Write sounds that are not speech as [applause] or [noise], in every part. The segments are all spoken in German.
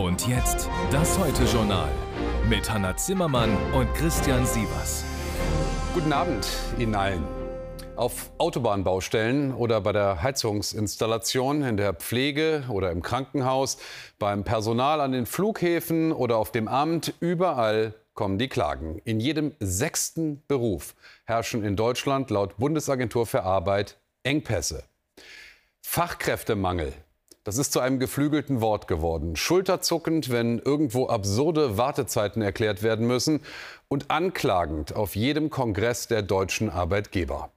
Und jetzt das Heute-Journal mit Hanna Zimmermann und Christian Sievers. Guten Abend Ihnen allen. Auf Autobahnbaustellen oder bei der Heizungsinstallation, in der Pflege oder im Krankenhaus, beim Personal an den Flughäfen oder auf dem Amt, überall kommen die Klagen. In jedem sechsten Beruf herrschen in Deutschland laut Bundesagentur für Arbeit Engpässe. Fachkräftemangel das ist zu einem geflügelten Wort geworden. Schulterzuckend, wenn irgendwo absurde Wartezeiten erklärt werden müssen und anklagend auf jedem Kongress der deutschen Arbeitgeber.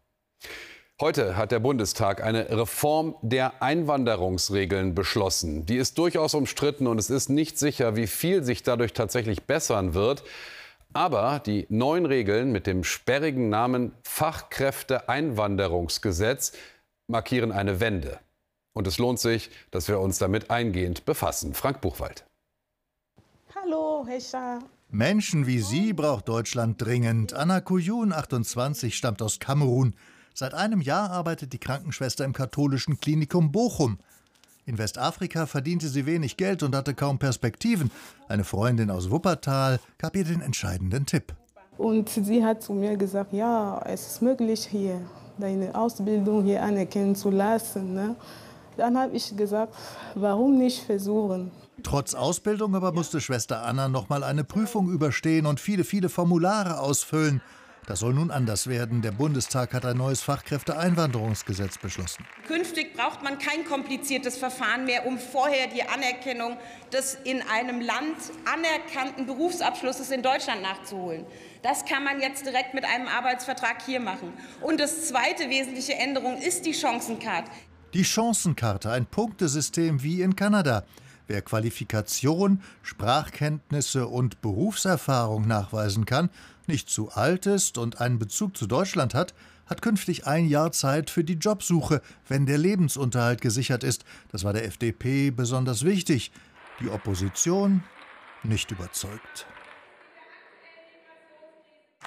Heute hat der Bundestag eine Reform der Einwanderungsregeln beschlossen. Die ist durchaus umstritten und es ist nicht sicher, wie viel sich dadurch tatsächlich bessern wird. Aber die neuen Regeln mit dem sperrigen Namen Fachkräfteeinwanderungsgesetz markieren eine Wende. Und es lohnt sich, dass wir uns damit eingehend befassen. Frank Buchwald. Hallo, Hesha. Menschen wie Sie braucht Deutschland dringend. Anna Kuyun, 28, stammt aus Kamerun. Seit einem Jahr arbeitet die Krankenschwester im katholischen Klinikum Bochum. In Westafrika verdiente sie wenig Geld und hatte kaum Perspektiven. Eine Freundin aus Wuppertal gab ihr den entscheidenden Tipp. Und sie hat zu mir gesagt, ja, es ist möglich hier, deine Ausbildung hier anerkennen zu lassen. Ne? Dann habe ich gesagt, warum nicht versuchen? Trotz Ausbildung aber musste Schwester Anna noch mal eine Prüfung überstehen und viele, viele Formulare ausfüllen. Das soll nun anders werden. Der Bundestag hat ein neues Fachkräfteeinwanderungsgesetz beschlossen. Künftig braucht man kein kompliziertes Verfahren mehr, um vorher die Anerkennung des in einem Land anerkannten Berufsabschlusses in Deutschland nachzuholen. Das kann man jetzt direkt mit einem Arbeitsvertrag hier machen. Und das zweite wesentliche Änderung ist die Chancencard. Die Chancenkarte, ein Punktesystem wie in Kanada. Wer Qualifikation, Sprachkenntnisse und Berufserfahrung nachweisen kann, nicht zu alt ist und einen Bezug zu Deutschland hat, hat künftig ein Jahr Zeit für die Jobsuche, wenn der Lebensunterhalt gesichert ist. Das war der FDP besonders wichtig. Die Opposition nicht überzeugt.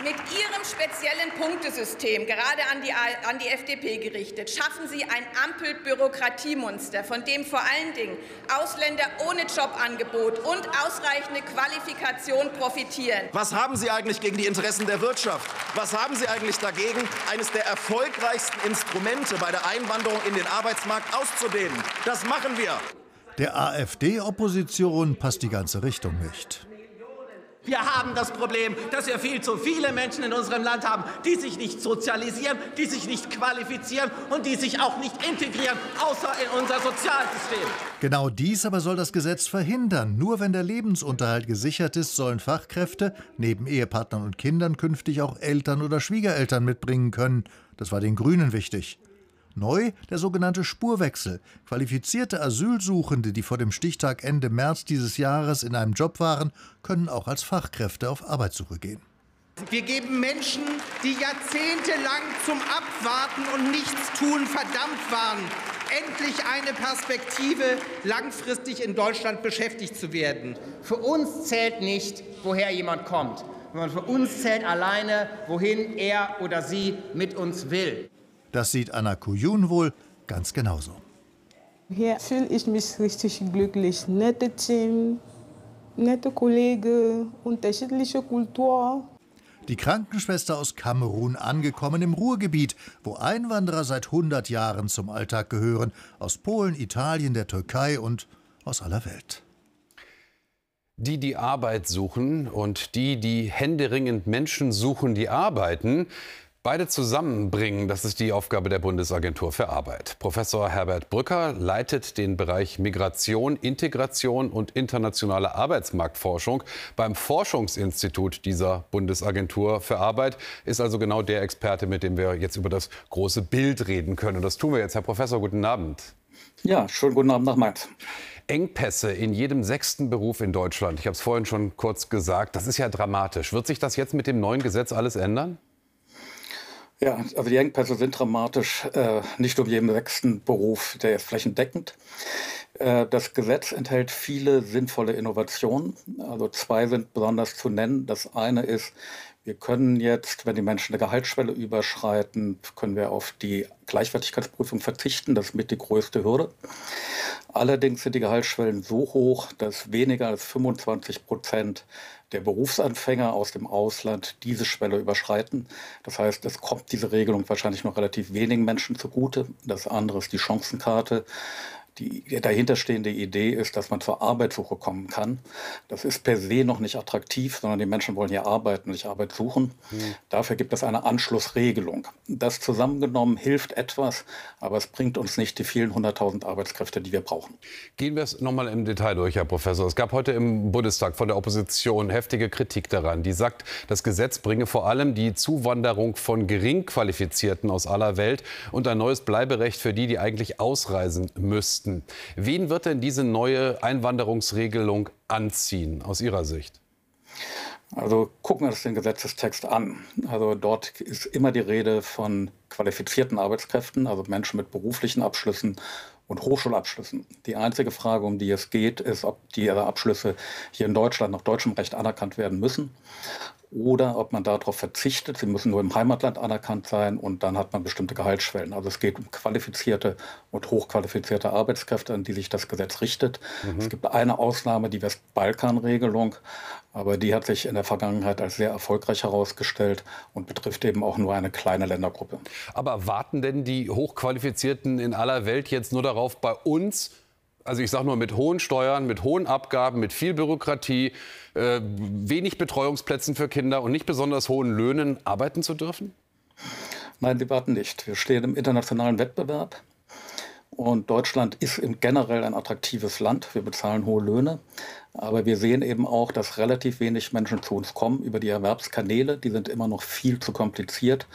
Mit Ihrem speziellen Punktesystem, gerade an die, an die FDP gerichtet, schaffen Sie ein Ampelbürokratiemonster, von dem vor allen Dingen Ausländer ohne Jobangebot und ausreichende Qualifikation profitieren. Was haben Sie eigentlich gegen die Interessen der Wirtschaft? Was haben Sie eigentlich dagegen, eines der erfolgreichsten Instrumente bei der Einwanderung in den Arbeitsmarkt auszudehnen? Das machen wir. Der AfD-Opposition passt die ganze Richtung nicht. Wir haben das Problem, dass wir viel zu viele Menschen in unserem Land haben, die sich nicht sozialisieren, die sich nicht qualifizieren und die sich auch nicht integrieren, außer in unser Sozialsystem. Genau dies aber soll das Gesetz verhindern. Nur wenn der Lebensunterhalt gesichert ist, sollen Fachkräfte neben Ehepartnern und Kindern künftig auch Eltern oder Schwiegereltern mitbringen können. Das war den Grünen wichtig. Neu der sogenannte Spurwechsel. Qualifizierte Asylsuchende, die vor dem Stichtag Ende März dieses Jahres in einem Job waren, können auch als Fachkräfte auf Arbeitssuche gehen. Wir geben Menschen, die jahrzehntelang zum Abwarten und Nichtstun verdammt waren, endlich eine Perspektive, langfristig in Deutschland beschäftigt zu werden. Für uns zählt nicht, woher jemand kommt, sondern für uns zählt alleine, wohin er oder sie mit uns will. Das sieht Anna Kuyun wohl ganz genauso. Hier fühle ich mich richtig glücklich. Nette Team, nette Kollegen, unterschiedliche Kultur. Die Krankenschwester aus Kamerun angekommen im Ruhrgebiet, wo Einwanderer seit 100 Jahren zum Alltag gehören, aus Polen, Italien, der Türkei und aus aller Welt. Die, die Arbeit suchen und die, die händeringend Menschen suchen, die arbeiten, Beide zusammenbringen, das ist die Aufgabe der Bundesagentur für Arbeit. Professor Herbert Brücker leitet den Bereich Migration, Integration und internationale Arbeitsmarktforschung beim Forschungsinstitut dieser Bundesagentur für Arbeit. Ist also genau der Experte, mit dem wir jetzt über das große Bild reden können. Und das tun wir jetzt. Herr Professor, guten Abend. Ja, schönen guten Abend nach Mainz. Engpässe in jedem sechsten Beruf in Deutschland. Ich habe es vorhin schon kurz gesagt. Das ist ja dramatisch. Wird sich das jetzt mit dem neuen Gesetz alles ändern? Ja, also die Engpässe sind dramatisch, äh, nicht um jeden sechsten Beruf, der ist flächendeckend. Äh, das Gesetz enthält viele sinnvolle Innovationen. Also zwei sind besonders zu nennen. Das eine ist, wir können jetzt, wenn die Menschen eine Gehaltsschwelle überschreiten, können wir auf die Gleichwertigkeitsprüfung verzichten. Das ist mit die größte Hürde. Allerdings sind die Gehaltsschwellen so hoch, dass weniger als 25 Prozent der Berufsanfänger aus dem Ausland diese Schwelle überschreiten. Das heißt, es kommt diese Regelung wahrscheinlich noch relativ wenigen Menschen zugute. Das andere ist die Chancenkarte. Die dahinterstehende Idee ist, dass man zur Arbeitssuche kommen kann. Das ist per se noch nicht attraktiv, sondern die Menschen wollen hier arbeiten, nicht Arbeit suchen. Mhm. Dafür gibt es eine Anschlussregelung. Das zusammengenommen hilft etwas, aber es bringt uns nicht die vielen hunderttausend Arbeitskräfte, die wir brauchen. Gehen wir es nochmal im Detail durch, Herr Professor. Es gab heute im Bundestag von der Opposition heftige Kritik daran. Die sagt, das Gesetz bringe vor allem die Zuwanderung von Geringqualifizierten aus aller Welt und ein neues Bleiberecht für die, die eigentlich ausreisen müssten. Westen. Wen wird denn diese neue Einwanderungsregelung anziehen aus Ihrer Sicht? Also gucken wir uns den Gesetzestext an. Also dort ist immer die Rede von qualifizierten Arbeitskräften, also Menschen mit beruflichen Abschlüssen und Hochschulabschlüssen. Die einzige Frage, um die es geht, ist, ob die Abschlüsse hier in Deutschland nach deutschem Recht anerkannt werden müssen oder ob man darauf verzichtet. Sie müssen nur im Heimatland anerkannt sein und dann hat man bestimmte Gehaltsschwellen. Also es geht um qualifizierte und hochqualifizierte Arbeitskräfte, an die sich das Gesetz richtet. Mhm. Es gibt eine Ausnahme, die Westbalkan-Regelung, aber die hat sich in der Vergangenheit als sehr erfolgreich herausgestellt und betrifft eben auch nur eine kleine Ländergruppe. Aber warten denn die Hochqualifizierten in aller Welt jetzt nur darauf, bei uns also ich sage nur mit hohen Steuern, mit hohen Abgaben, mit viel Bürokratie, äh, wenig Betreuungsplätzen für Kinder und nicht besonders hohen Löhnen arbeiten zu dürfen? Nein, die warten nicht. Wir stehen im internationalen Wettbewerb. Und Deutschland ist generell ein attraktives Land. Wir bezahlen hohe Löhne. Aber wir sehen eben auch, dass relativ wenig Menschen zu uns kommen über die Erwerbskanäle. Die sind immer noch viel zu kompliziert.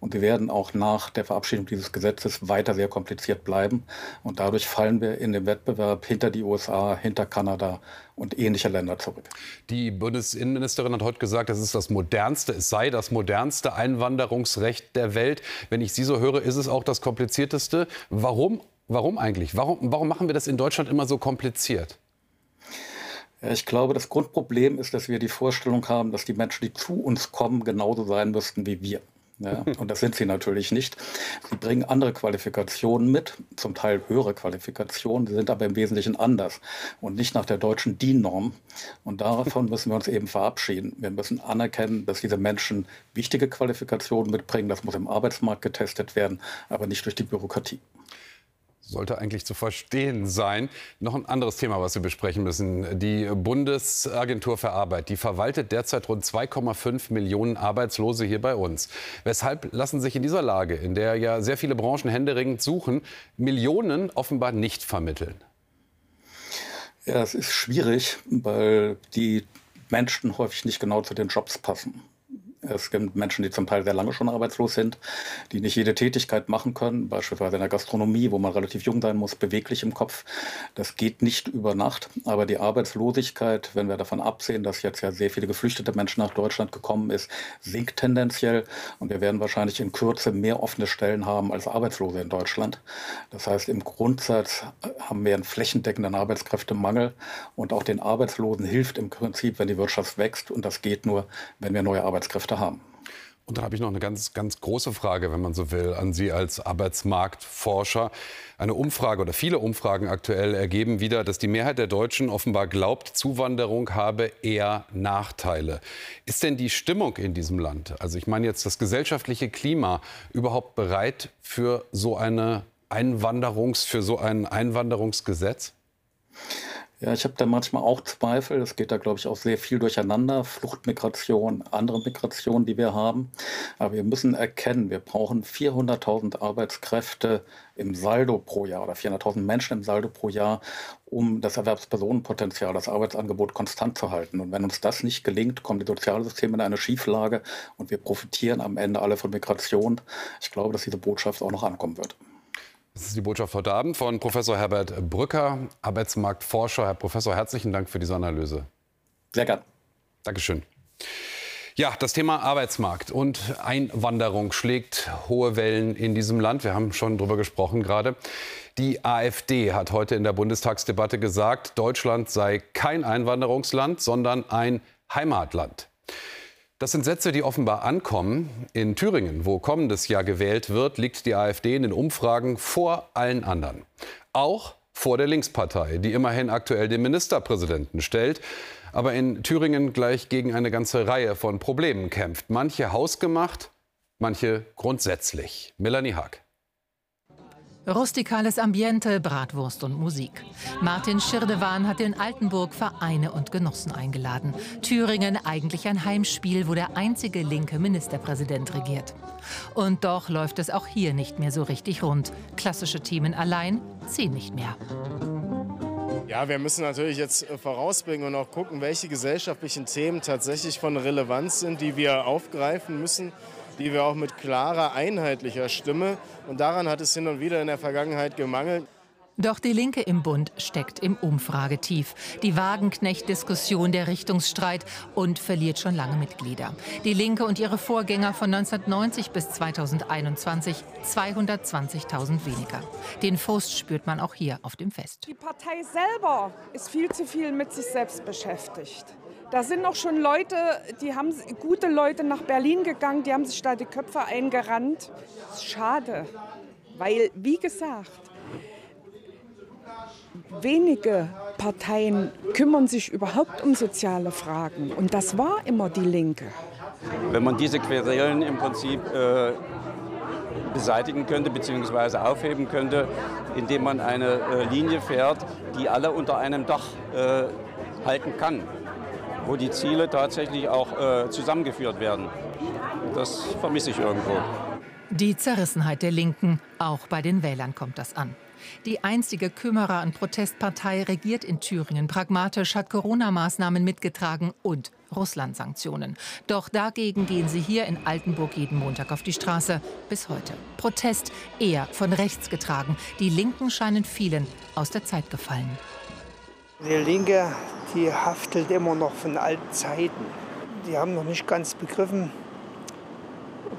Und die werden auch nach der Verabschiedung dieses Gesetzes weiter sehr kompliziert bleiben. Und dadurch fallen wir in dem Wettbewerb hinter die USA, hinter Kanada und ähnliche Länder zurück. Die Bundesinnenministerin hat heute gesagt, es ist das modernste, es sei das modernste Einwanderungsrecht der Welt. Wenn ich Sie so höre, ist es auch das komplizierteste. Warum Warum eigentlich? Warum, warum machen wir das in Deutschland immer so kompliziert? Ich glaube, das Grundproblem ist, dass wir die Vorstellung haben, dass die Menschen, die zu uns kommen, genauso sein müssten wie wir. Ja, [laughs] und das sind sie natürlich nicht. Sie bringen andere Qualifikationen mit, zum Teil höhere Qualifikationen, die sind aber im Wesentlichen anders und nicht nach der deutschen DIN-Norm. Und davon müssen wir uns eben verabschieden. Wir müssen anerkennen, dass diese Menschen wichtige Qualifikationen mitbringen. Das muss im Arbeitsmarkt getestet werden, aber nicht durch die Bürokratie sollte eigentlich zu verstehen sein. Noch ein anderes Thema, was wir besprechen müssen. Die Bundesagentur für Arbeit, die verwaltet derzeit rund 2,5 Millionen Arbeitslose hier bei uns. Weshalb lassen sich in dieser Lage, in der ja sehr viele Branchen händeringend suchen, Millionen offenbar nicht vermitteln? Ja, es ist schwierig, weil die Menschen häufig nicht genau zu den Jobs passen. Es gibt Menschen, die zum Teil sehr lange schon arbeitslos sind, die nicht jede Tätigkeit machen können, beispielsweise in der Gastronomie, wo man relativ jung sein muss, beweglich im Kopf. Das geht nicht über Nacht. Aber die Arbeitslosigkeit, wenn wir davon absehen, dass jetzt ja sehr viele geflüchtete Menschen nach Deutschland gekommen ist, sinkt tendenziell. Und wir werden wahrscheinlich in Kürze mehr offene Stellen haben als Arbeitslose in Deutschland. Das heißt, im Grundsatz haben wir einen flächendeckenden Arbeitskräftemangel. Und auch den Arbeitslosen hilft im Prinzip, wenn die Wirtschaft wächst. Und das geht nur, wenn wir neue Arbeitskräfte Kräfte haben. Und dann habe ich noch eine ganz, ganz große Frage, wenn man so will, an Sie als Arbeitsmarktforscher. Eine Umfrage oder viele Umfragen aktuell ergeben wieder, dass die Mehrheit der Deutschen offenbar glaubt, Zuwanderung habe eher Nachteile. Ist denn die Stimmung in diesem Land, also ich meine jetzt das gesellschaftliche Klima, überhaupt bereit für so eine Einwanderungs, für so ein Einwanderungsgesetz? Ja, ich habe da manchmal auch Zweifel. Es geht da, glaube ich, auch sehr viel durcheinander. Fluchtmigration, andere Migration, die wir haben. Aber wir müssen erkennen, wir brauchen 400.000 Arbeitskräfte im Saldo pro Jahr oder 400.000 Menschen im Saldo pro Jahr, um das Erwerbspersonenpotenzial, das Arbeitsangebot konstant zu halten. Und wenn uns das nicht gelingt, kommen die Sozialsysteme in eine Schieflage und wir profitieren am Ende alle von Migration. Ich glaube, dass diese Botschaft auch noch ankommen wird. Das ist die Botschaft heute Abend von Professor Herbert Brücker, Arbeitsmarktforscher. Herr Professor, herzlichen Dank für diese Analyse. Sehr gern. Dankeschön. Ja, das Thema Arbeitsmarkt und Einwanderung schlägt hohe Wellen in diesem Land. Wir haben schon darüber gesprochen gerade. Die AfD hat heute in der Bundestagsdebatte gesagt, Deutschland sei kein Einwanderungsland, sondern ein Heimatland. Das sind Sätze, die offenbar ankommen. In Thüringen, wo kommendes Jahr gewählt wird, liegt die AfD in den Umfragen vor allen anderen. Auch vor der Linkspartei, die immerhin aktuell den Ministerpräsidenten stellt, aber in Thüringen gleich gegen eine ganze Reihe von Problemen kämpft. Manche hausgemacht, manche grundsätzlich. Melanie Haag. Rustikales Ambiente, Bratwurst und Musik. Martin Schirdewan hat in Altenburg Vereine und Genossen eingeladen. Thüringen eigentlich ein Heimspiel, wo der einzige linke Ministerpräsident regiert. Und doch läuft es auch hier nicht mehr so richtig rund. Klassische Themen allein ziehen nicht mehr. Ja, wir müssen natürlich jetzt äh, vorausbringen und auch gucken, welche gesellschaftlichen Themen tatsächlich von Relevanz sind, die wir aufgreifen müssen die wir auch mit klarer, einheitlicher Stimme. Und daran hat es hin und wieder in der Vergangenheit gemangelt. Doch die Linke im Bund steckt im Umfragetief. Die Wagenknecht-Diskussion, der Richtungsstreit und verliert schon lange Mitglieder. Die Linke und ihre Vorgänger von 1990 bis 2021 220.000 weniger. Den Frust spürt man auch hier auf dem Fest. Die Partei selber ist viel zu viel mit sich selbst beschäftigt. Da sind auch schon Leute, die haben gute Leute nach Berlin gegangen, die haben sich da die Köpfe eingerannt. Schade, weil wie gesagt, wenige Parteien kümmern sich überhaupt um soziale Fragen und das war immer die Linke. Wenn man diese Querelen im Prinzip äh, beseitigen könnte bzw. aufheben könnte, indem man eine äh, Linie fährt, die alle unter einem Dach äh, halten kann wo die Ziele tatsächlich auch äh, zusammengeführt werden. Das vermisse ich irgendwo. Die Zerrissenheit der Linken, auch bei den Wählern kommt das an. Die einzige Kümmerer- und Protestpartei regiert in Thüringen pragmatisch, hat Corona-Maßnahmen mitgetragen und Russland-Sanktionen. Doch dagegen gehen sie hier in Altenburg jeden Montag auf die Straße. Bis heute. Protest eher von rechts getragen. Die Linken scheinen vielen aus der Zeit gefallen. Die Linke, die haftelt immer noch von alten Zeiten. Die haben noch nicht ganz begriffen,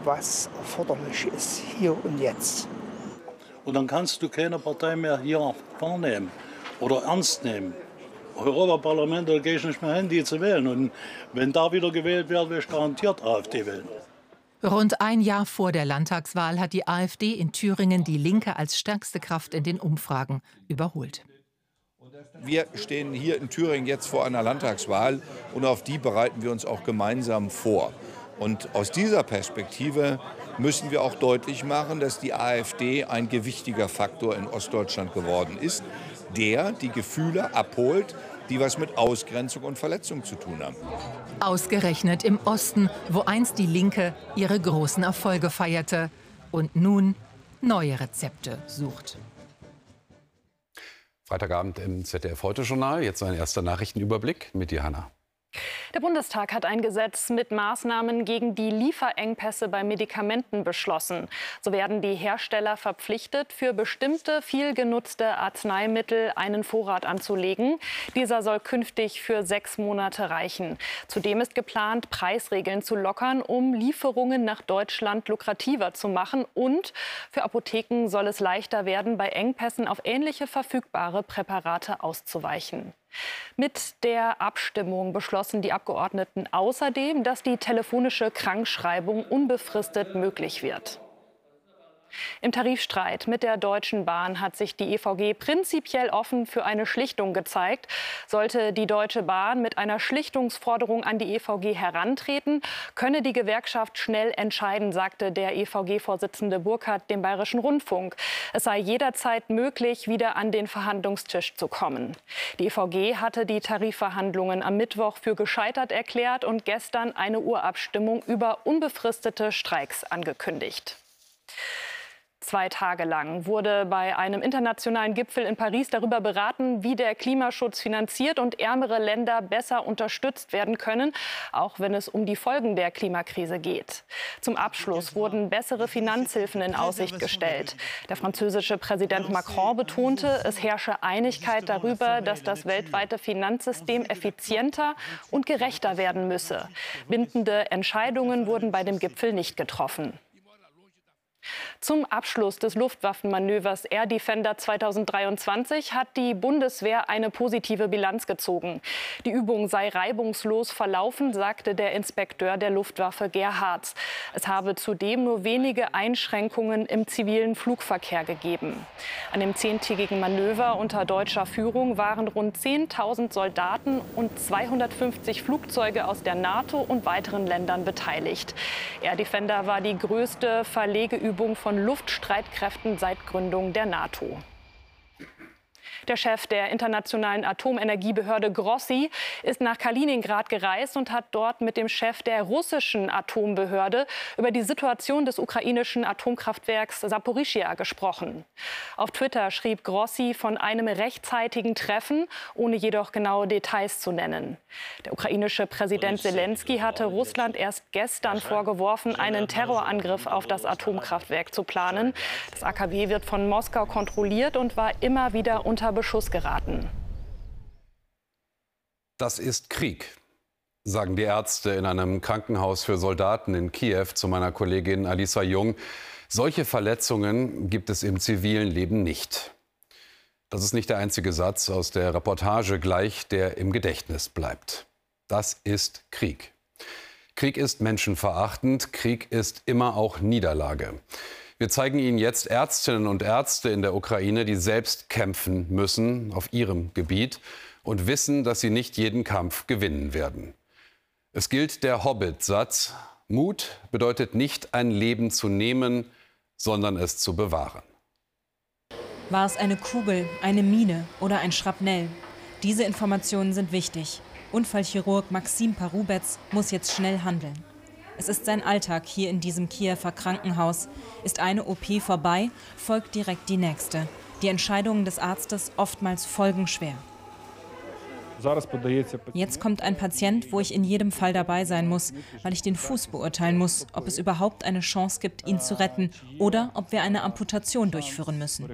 was erforderlich ist, hier und jetzt. Und dann kannst du keine Partei mehr hier wahrnehmen oder ernst nehmen. Europaparlament, da gehe ich nicht mehr hin, die zu wählen. Und wenn da wieder gewählt wird, werde ich garantiert AfD wählen. Rund ein Jahr vor der Landtagswahl hat die AfD in Thüringen die Linke als stärkste Kraft in den Umfragen überholt. Wir stehen hier in Thüringen jetzt vor einer Landtagswahl und auf die bereiten wir uns auch gemeinsam vor. Und aus dieser Perspektive müssen wir auch deutlich machen, dass die AfD ein gewichtiger Faktor in Ostdeutschland geworden ist, der die Gefühle abholt, die was mit Ausgrenzung und Verletzung zu tun haben. Ausgerechnet im Osten, wo einst die Linke ihre großen Erfolge feierte und nun neue Rezepte sucht. Freitagabend im ZDF Heute-Journal. Jetzt ein erster Nachrichtenüberblick mit Johanna. Der Bundestag hat ein Gesetz mit Maßnahmen gegen die Lieferengpässe bei Medikamenten beschlossen. So werden die Hersteller verpflichtet, für bestimmte viel genutzte Arzneimittel einen Vorrat anzulegen. Dieser soll künftig für sechs Monate reichen. Zudem ist geplant, Preisregeln zu lockern, um Lieferungen nach Deutschland lukrativer zu machen. Und für Apotheken soll es leichter werden, bei Engpässen auf ähnliche verfügbare Präparate auszuweichen. Mit der Abstimmung beschlossen die Abgeordneten außerdem, dass die telefonische Krankschreibung unbefristet möglich wird. Im Tarifstreit mit der Deutschen Bahn hat sich die EVG prinzipiell offen für eine Schlichtung gezeigt. Sollte die Deutsche Bahn mit einer Schlichtungsforderung an die EVG herantreten, könne die Gewerkschaft schnell entscheiden, sagte der EVG-Vorsitzende Burkhardt dem Bayerischen Rundfunk. Es sei jederzeit möglich, wieder an den Verhandlungstisch zu kommen. Die EVG hatte die Tarifverhandlungen am Mittwoch für gescheitert erklärt und gestern eine Urabstimmung über unbefristete Streiks angekündigt. Zwei Tage lang wurde bei einem internationalen Gipfel in Paris darüber beraten, wie der Klimaschutz finanziert und ärmere Länder besser unterstützt werden können, auch wenn es um die Folgen der Klimakrise geht. Zum Abschluss wurden bessere Finanzhilfen in Aussicht gestellt. Der französische Präsident Macron betonte, es herrsche Einigkeit darüber, dass das weltweite Finanzsystem effizienter und gerechter werden müsse. Bindende Entscheidungen wurden bei dem Gipfel nicht getroffen. Zum Abschluss des Luftwaffenmanövers Air Defender 2023 hat die Bundeswehr eine positive Bilanz gezogen. Die Übung sei reibungslos verlaufen, sagte der Inspekteur der Luftwaffe Gerhards. Es habe zudem nur wenige Einschränkungen im zivilen Flugverkehr gegeben. An dem zehntägigen Manöver unter deutscher Führung waren rund 10.000 Soldaten und 250 Flugzeuge aus der NATO und weiteren Ländern beteiligt. Air Defender war die größte Verlegeübung Übung von Luftstreitkräften seit Gründung der NATO. Der Chef der Internationalen Atomenergiebehörde Grossi ist nach Kaliningrad gereist und hat dort mit dem Chef der russischen Atombehörde über die Situation des ukrainischen Atomkraftwerks Saporischia gesprochen. Auf Twitter schrieb Grossi von einem rechtzeitigen Treffen, ohne jedoch genaue Details zu nennen. Der ukrainische Präsident Zelensky hatte Russland erst gestern vorgeworfen, einen Terrorangriff auf das Atomkraftwerk zu planen. Das AKW wird von Moskau kontrolliert und war immer wieder unter Beschuss geraten. Das ist Krieg, sagen die Ärzte in einem Krankenhaus für Soldaten in Kiew zu meiner Kollegin Alisa Jung. Solche Verletzungen gibt es im zivilen Leben nicht. Das ist nicht der einzige Satz aus der Reportage gleich, der im Gedächtnis bleibt. Das ist Krieg. Krieg ist menschenverachtend, Krieg ist immer auch Niederlage. Wir zeigen Ihnen jetzt Ärztinnen und Ärzte in der Ukraine, die selbst kämpfen müssen auf ihrem Gebiet und wissen, dass sie nicht jeden Kampf gewinnen werden. Es gilt der Hobbit-Satz, Mut bedeutet nicht ein Leben zu nehmen, sondern es zu bewahren. War es eine Kugel, eine Mine oder ein Schrapnell? Diese Informationen sind wichtig. Unfallchirurg Maxim Parubetz muss jetzt schnell handeln. Es ist sein Alltag hier in diesem Kiewer Krankenhaus. Ist eine OP vorbei, folgt direkt die nächste. Die Entscheidungen des Arztes oftmals folgenschwer. Jetzt kommt ein Patient, wo ich in jedem Fall dabei sein muss, weil ich den Fuß beurteilen muss, ob es überhaupt eine Chance gibt, ihn zu retten oder ob wir eine Amputation durchführen müssen.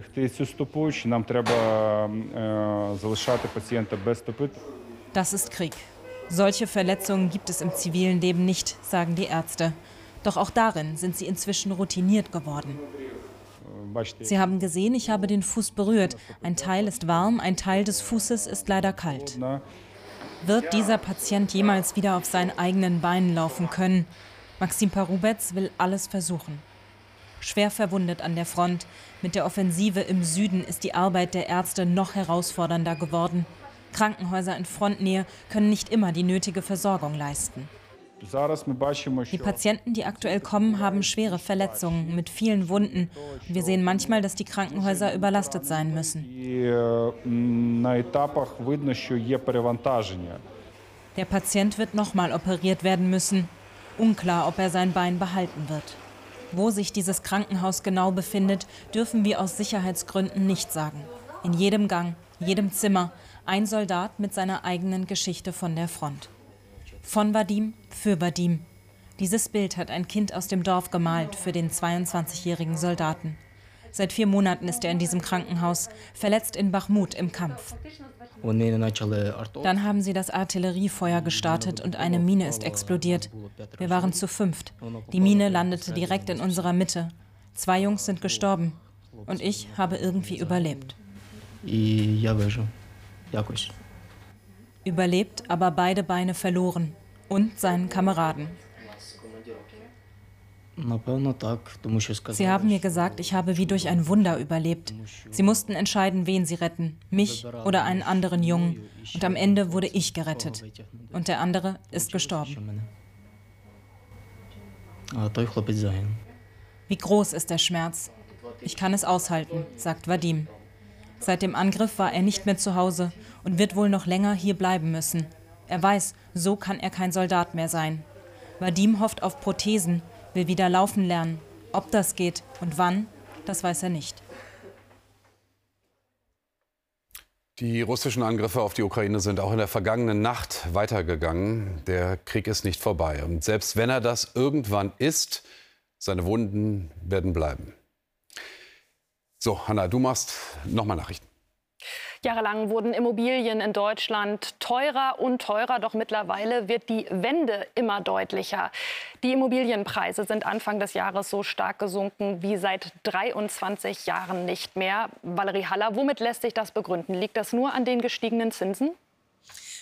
Das ist Krieg. Solche Verletzungen gibt es im zivilen Leben nicht, sagen die Ärzte. Doch auch darin sind sie inzwischen routiniert geworden. Sie haben gesehen, ich habe den Fuß berührt. Ein Teil ist warm, ein Teil des Fußes ist leider kalt. Wird dieser Patient jemals wieder auf seinen eigenen Beinen laufen können? Maxim Parubetz will alles versuchen. Schwer verwundet an der Front, mit der Offensive im Süden ist die Arbeit der Ärzte noch herausfordernder geworden. Krankenhäuser in Frontnähe können nicht immer die nötige Versorgung leisten. Die Patienten, die aktuell kommen, haben schwere Verletzungen mit vielen Wunden. Und wir sehen manchmal, dass die Krankenhäuser überlastet sein müssen. Der Patient wird nochmal operiert werden müssen. Unklar, ob er sein Bein behalten wird. Wo sich dieses Krankenhaus genau befindet, dürfen wir aus Sicherheitsgründen nicht sagen. In jedem Gang, jedem Zimmer ein Soldat mit seiner eigenen Geschichte von der Front. Von Vadim für Vadim. Dieses Bild hat ein Kind aus dem Dorf gemalt für den 22-jährigen Soldaten. Seit vier Monaten ist er in diesem Krankenhaus, verletzt in Bachmut im Kampf. Dann haben sie das Artilleriefeuer gestartet und eine Mine ist explodiert. Wir waren zu fünft. Die Mine landete direkt in unserer Mitte. Zwei Jungs sind gestorben und ich habe irgendwie überlebt. Überlebt, aber beide Beine verloren. Und seinen Kameraden. Sie haben mir gesagt, ich habe wie durch ein Wunder überlebt. Sie mussten entscheiden, wen sie retten, mich oder einen anderen Jungen. Und am Ende wurde ich gerettet. Und der andere ist gestorben. Wie groß ist der Schmerz? Ich kann es aushalten, sagt Vadim. Seit dem Angriff war er nicht mehr zu Hause und wird wohl noch länger hier bleiben müssen. Er weiß, so kann er kein Soldat mehr sein. Vadim hofft auf Prothesen, will wieder laufen lernen. Ob das geht und wann, das weiß er nicht. Die russischen Angriffe auf die Ukraine sind auch in der vergangenen Nacht weitergegangen. Der Krieg ist nicht vorbei. Und selbst wenn er das irgendwann ist, seine Wunden werden bleiben. So, Hanna, du machst nochmal Nachrichten. Jahrelang wurden Immobilien in Deutschland teurer und teurer, doch mittlerweile wird die Wende immer deutlicher. Die Immobilienpreise sind Anfang des Jahres so stark gesunken wie seit 23 Jahren nicht mehr. Valerie Haller, womit lässt sich das begründen? Liegt das nur an den gestiegenen Zinsen?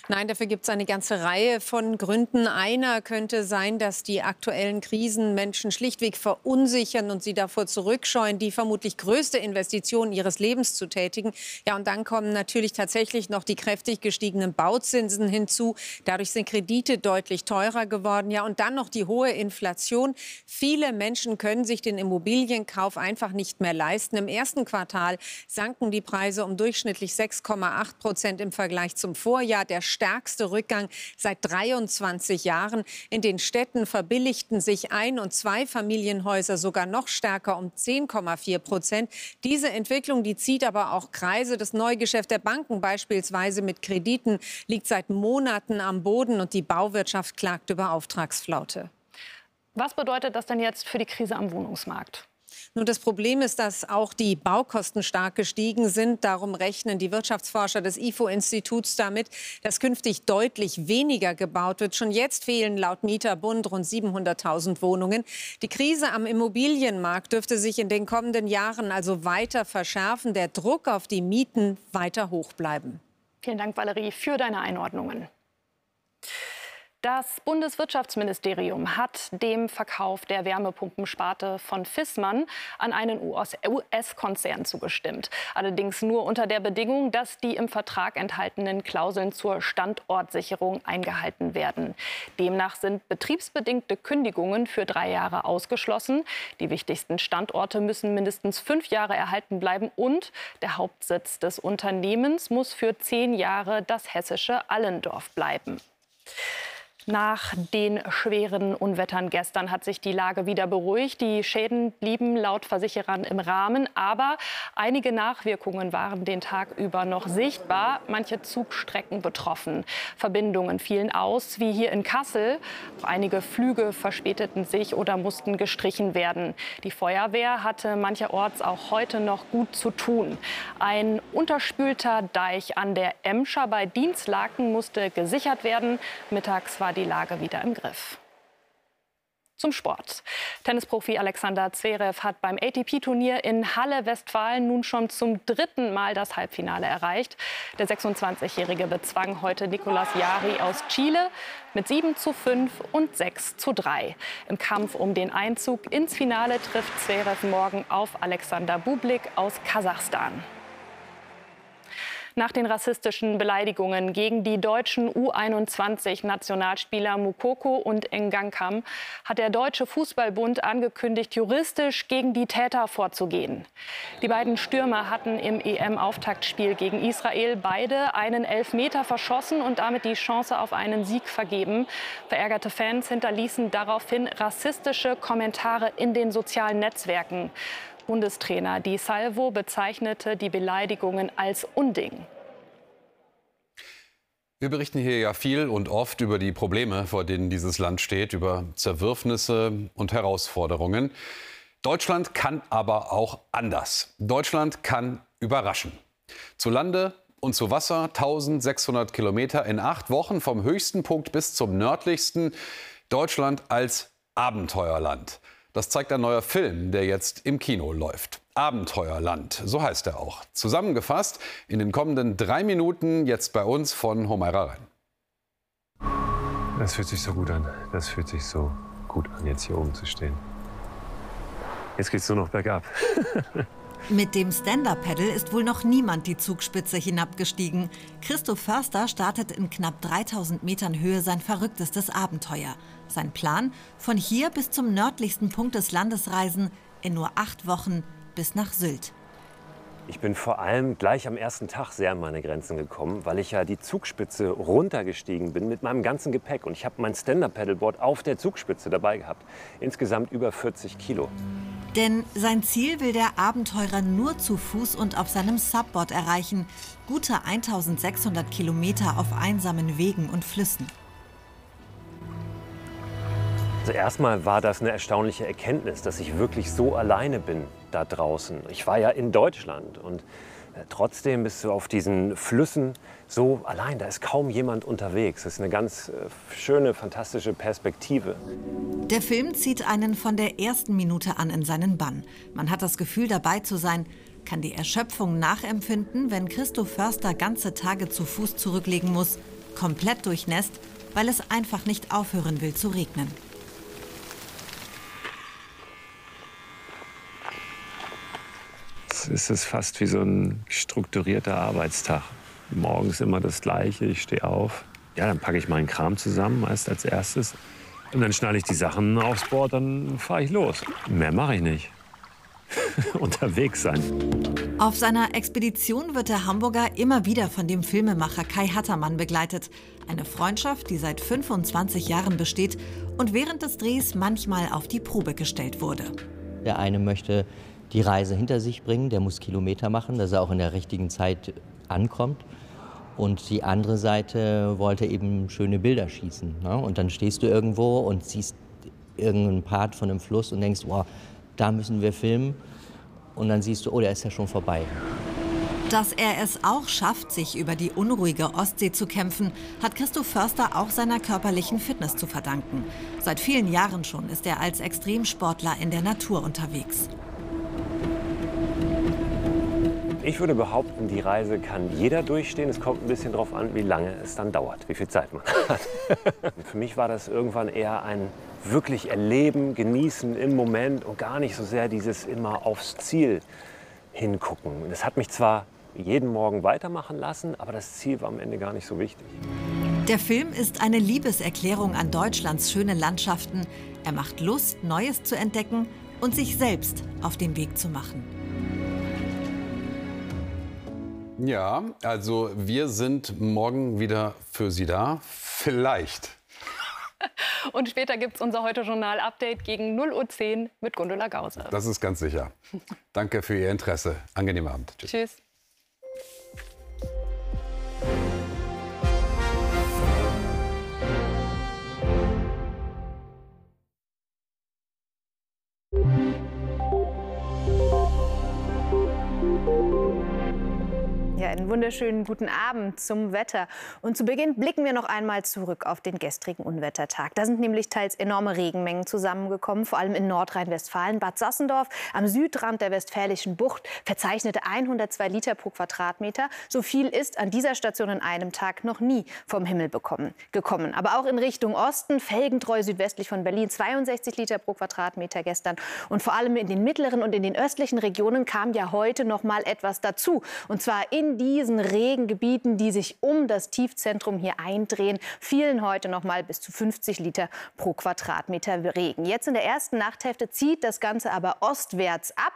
Nein, dafür gibt es eine ganze Reihe von Gründen. Einer könnte sein, dass die aktuellen Krisen Menschen schlichtweg verunsichern und sie davor zurückscheuen, die vermutlich größte Investition ihres Lebens zu tätigen. Ja, und dann kommen natürlich tatsächlich noch die kräftig gestiegenen Bauzinsen hinzu. Dadurch sind Kredite deutlich teurer geworden. Ja, und dann noch die hohe Inflation. Viele Menschen können sich den Immobilienkauf einfach nicht mehr leisten. Im ersten Quartal sanken die Preise um durchschnittlich 6,8 Prozent im Vergleich zum Vorjahr. Der stärkste Rückgang seit 23 Jahren. In den Städten verbilligten sich Ein- und Zweifamilienhäuser sogar noch stärker um 10,4 Prozent. Diese Entwicklung, die zieht aber auch Kreise. Das Neugeschäft der Banken beispielsweise mit Krediten liegt seit Monaten am Boden und die Bauwirtschaft klagt über Auftragsflaute. Was bedeutet das denn jetzt für die Krise am Wohnungsmarkt? Nun, das Problem ist, dass auch die Baukosten stark gestiegen sind. Darum rechnen die Wirtschaftsforscher des IFO-Instituts damit, dass künftig deutlich weniger gebaut wird. Schon jetzt fehlen laut Mieterbund rund 700.000 Wohnungen. Die Krise am Immobilienmarkt dürfte sich in den kommenden Jahren also weiter verschärfen. Der Druck auf die Mieten weiter hoch bleiben. Vielen Dank, Valerie, für deine Einordnungen. Das Bundeswirtschaftsministerium hat dem Verkauf der Wärmepumpensparte von Fissmann an einen US-Konzern zugestimmt. Allerdings nur unter der Bedingung, dass die im Vertrag enthaltenen Klauseln zur Standortsicherung eingehalten werden. Demnach sind betriebsbedingte Kündigungen für drei Jahre ausgeschlossen. Die wichtigsten Standorte müssen mindestens fünf Jahre erhalten bleiben und der Hauptsitz des Unternehmens muss für zehn Jahre das hessische Allendorf bleiben. Nach den schweren Unwettern gestern hat sich die Lage wieder beruhigt. Die Schäden blieben laut Versicherern im Rahmen, aber einige Nachwirkungen waren den Tag über noch sichtbar. Manche Zugstrecken betroffen. Verbindungen fielen aus, wie hier in Kassel. Einige Flüge verspäteten sich oder mussten gestrichen werden. Die Feuerwehr hatte mancherorts auch heute noch gut zu tun. Ein unterspülter Deich an der Emscher bei Dienstlaken musste gesichert werden. Mittags war die Lage wieder im Griff. Zum Sport. Tennisprofi Alexander Zverev hat beim ATP-Turnier in Halle Westfalen nun schon zum dritten Mal das Halbfinale erreicht. Der 26-Jährige bezwang heute Nicolas Jari aus Chile mit 7 zu 5 und 6 zu 3. Im Kampf um den Einzug ins Finale trifft Zverev morgen auf Alexander Bublik aus Kasachstan. Nach den rassistischen Beleidigungen gegen die deutschen U21-Nationalspieler Mukoko und Engankam hat der Deutsche Fußballbund angekündigt, juristisch gegen die Täter vorzugehen. Die beiden Stürmer hatten im EM-Auftaktspiel gegen Israel beide einen Elfmeter verschossen und damit die Chance auf einen Sieg vergeben. Verärgerte Fans hinterließen daraufhin rassistische Kommentare in den sozialen Netzwerken. Bundestrainer Di Salvo bezeichnete die Beleidigungen als Unding. Wir berichten hier ja viel und oft über die Probleme, vor denen dieses Land steht, über Zerwürfnisse und Herausforderungen. Deutschland kann aber auch anders. Deutschland kann überraschen. Zu Lande und zu Wasser 1600 Kilometer in acht Wochen vom höchsten Punkt bis zum nördlichsten. Deutschland als Abenteuerland. Das zeigt ein neuer Film, der jetzt im Kino läuft. Abenteuerland, so heißt er auch. Zusammengefasst in den kommenden drei Minuten jetzt bei uns von Homaira Rein. Das fühlt sich so gut an. Das fühlt sich so gut an, jetzt hier oben zu stehen. Jetzt geht's nur noch bergab. [laughs] Mit dem Stand-Up-Pedal ist wohl noch niemand die Zugspitze hinabgestiegen. Christoph Förster startet in knapp 3000 Metern Höhe sein verrücktestes Abenteuer. Sein Plan? Von hier bis zum nördlichsten Punkt des Landes reisen in nur acht Wochen bis nach Sylt. Ich bin vor allem gleich am ersten Tag sehr an meine Grenzen gekommen, weil ich ja die Zugspitze runtergestiegen bin mit meinem ganzen Gepäck. Und ich habe mein Stand-Up-Pedalboard auf der Zugspitze dabei gehabt. Insgesamt über 40 Kilo. Denn sein Ziel will der Abenteurer nur zu Fuß und auf seinem Subboard erreichen. Gute 1600 Kilometer auf einsamen Wegen und Flüssen. Also erstmal war das eine erstaunliche Erkenntnis, dass ich wirklich so alleine bin da draußen. Ich war ja in Deutschland und Trotzdem bist du auf diesen Flüssen so allein, da ist kaum jemand unterwegs. Das ist eine ganz äh, schöne, fantastische Perspektive. Der Film zieht einen von der ersten Minute an in seinen Bann. Man hat das Gefühl, dabei zu sein, kann die Erschöpfung nachempfinden, wenn Christoph Förster ganze Tage zu Fuß zurücklegen muss, komplett durchnässt, weil es einfach nicht aufhören will zu regnen. Ist es fast wie so ein strukturierter Arbeitstag. Morgens immer das Gleiche, ich stehe auf. Ja, dann packe ich meinen Kram zusammen, meist als erstes. Und dann schnalle ich die Sachen aufs Board, dann fahre ich los. Mehr mache ich nicht. [laughs] Unterwegs sein. Auf seiner Expedition wird der Hamburger immer wieder von dem Filmemacher Kai Hattermann begleitet. Eine Freundschaft, die seit 25 Jahren besteht und während des Drehs manchmal auf die Probe gestellt wurde. Der eine möchte die Reise hinter sich bringen, der muss Kilometer machen, dass er auch in der richtigen Zeit ankommt. Und die andere Seite wollte eben schöne Bilder schießen. Ne? Und dann stehst du irgendwo und siehst irgendeinen Part von einem Fluss und denkst, wow, da müssen wir filmen. Und dann siehst du, oh, der ist ja schon vorbei. Dass er es auch schafft, sich über die unruhige Ostsee zu kämpfen, hat Christoph Förster auch seiner körperlichen Fitness zu verdanken. Seit vielen Jahren schon ist er als Extremsportler in der Natur unterwegs. Ich würde behaupten, die Reise kann jeder durchstehen. Es kommt ein bisschen darauf an, wie lange es dann dauert, wie viel Zeit man [laughs] hat. Für mich war das irgendwann eher ein wirklich Erleben, Genießen im Moment und gar nicht so sehr dieses immer aufs Ziel hingucken. Das hat mich zwar jeden Morgen weitermachen lassen, aber das Ziel war am Ende gar nicht so wichtig. Der Film ist eine Liebeserklärung an Deutschlands schöne Landschaften. Er macht Lust, Neues zu entdecken und sich selbst auf den Weg zu machen. Ja, also wir sind morgen wieder für Sie da. Vielleicht. [laughs] Und später gibt es unser Heute-Journal-Update gegen 0.10 Uhr mit Gundula Gause. Das ist ganz sicher. Danke für Ihr Interesse. Angenehmen Abend. Tschüss. Tschüss. Einen wunderschönen guten Abend zum Wetter. Und zu Beginn blicken wir noch einmal zurück auf den gestrigen Unwettertag. Da sind nämlich teils enorme Regenmengen zusammengekommen, vor allem in Nordrhein-Westfalen. Bad Sassendorf am Südrand der Westfälischen Bucht verzeichnete 102 Liter pro Quadratmeter. So viel ist an dieser Station in einem Tag noch nie vom Himmel bekommen, gekommen. Aber auch in Richtung Osten, felgentreu südwestlich von Berlin, 62 Liter pro Quadratmeter gestern. Und vor allem in den mittleren und in den östlichen Regionen kam ja heute noch mal etwas dazu. Und zwar in in diesen Regengebieten, die sich um das Tiefzentrum hier eindrehen, fielen heute noch mal bis zu 50 Liter pro Quadratmeter Regen. Jetzt in der ersten Nachthälfte zieht das Ganze aber ostwärts ab.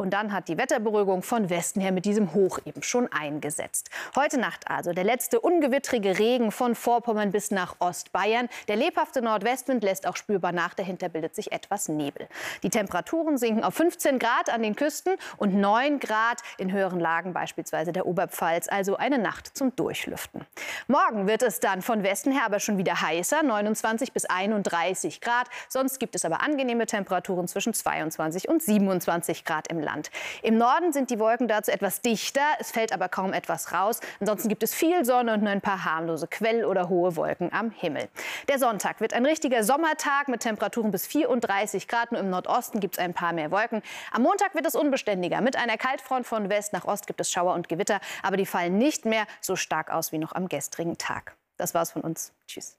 Und dann hat die Wetterberuhigung von Westen her mit diesem Hoch eben schon eingesetzt. Heute Nacht also der letzte ungewittrige Regen von Vorpommern bis nach Ostbayern. Der lebhafte Nordwestwind lässt auch spürbar nach. Dahinter bildet sich etwas Nebel. Die Temperaturen sinken auf 15 Grad an den Küsten und 9 Grad in höheren Lagen, beispielsweise der Oberpfalz. Also eine Nacht zum Durchlüften. Morgen wird es dann von Westen her aber schon wieder heißer, 29 bis 31 Grad. Sonst gibt es aber angenehme Temperaturen zwischen 22 und 27 Grad im Land. Land. Im Norden sind die Wolken dazu etwas dichter, es fällt aber kaum etwas raus. Ansonsten gibt es viel Sonne und nur ein paar harmlose Quell- oder hohe Wolken am Himmel. Der Sonntag wird ein richtiger Sommertag mit Temperaturen bis 34 Grad. Nur im Nordosten gibt es ein paar mehr Wolken. Am Montag wird es unbeständiger. Mit einer Kaltfront von West nach Ost gibt es Schauer und Gewitter, aber die fallen nicht mehr so stark aus wie noch am gestrigen Tag. Das war's von uns. Tschüss.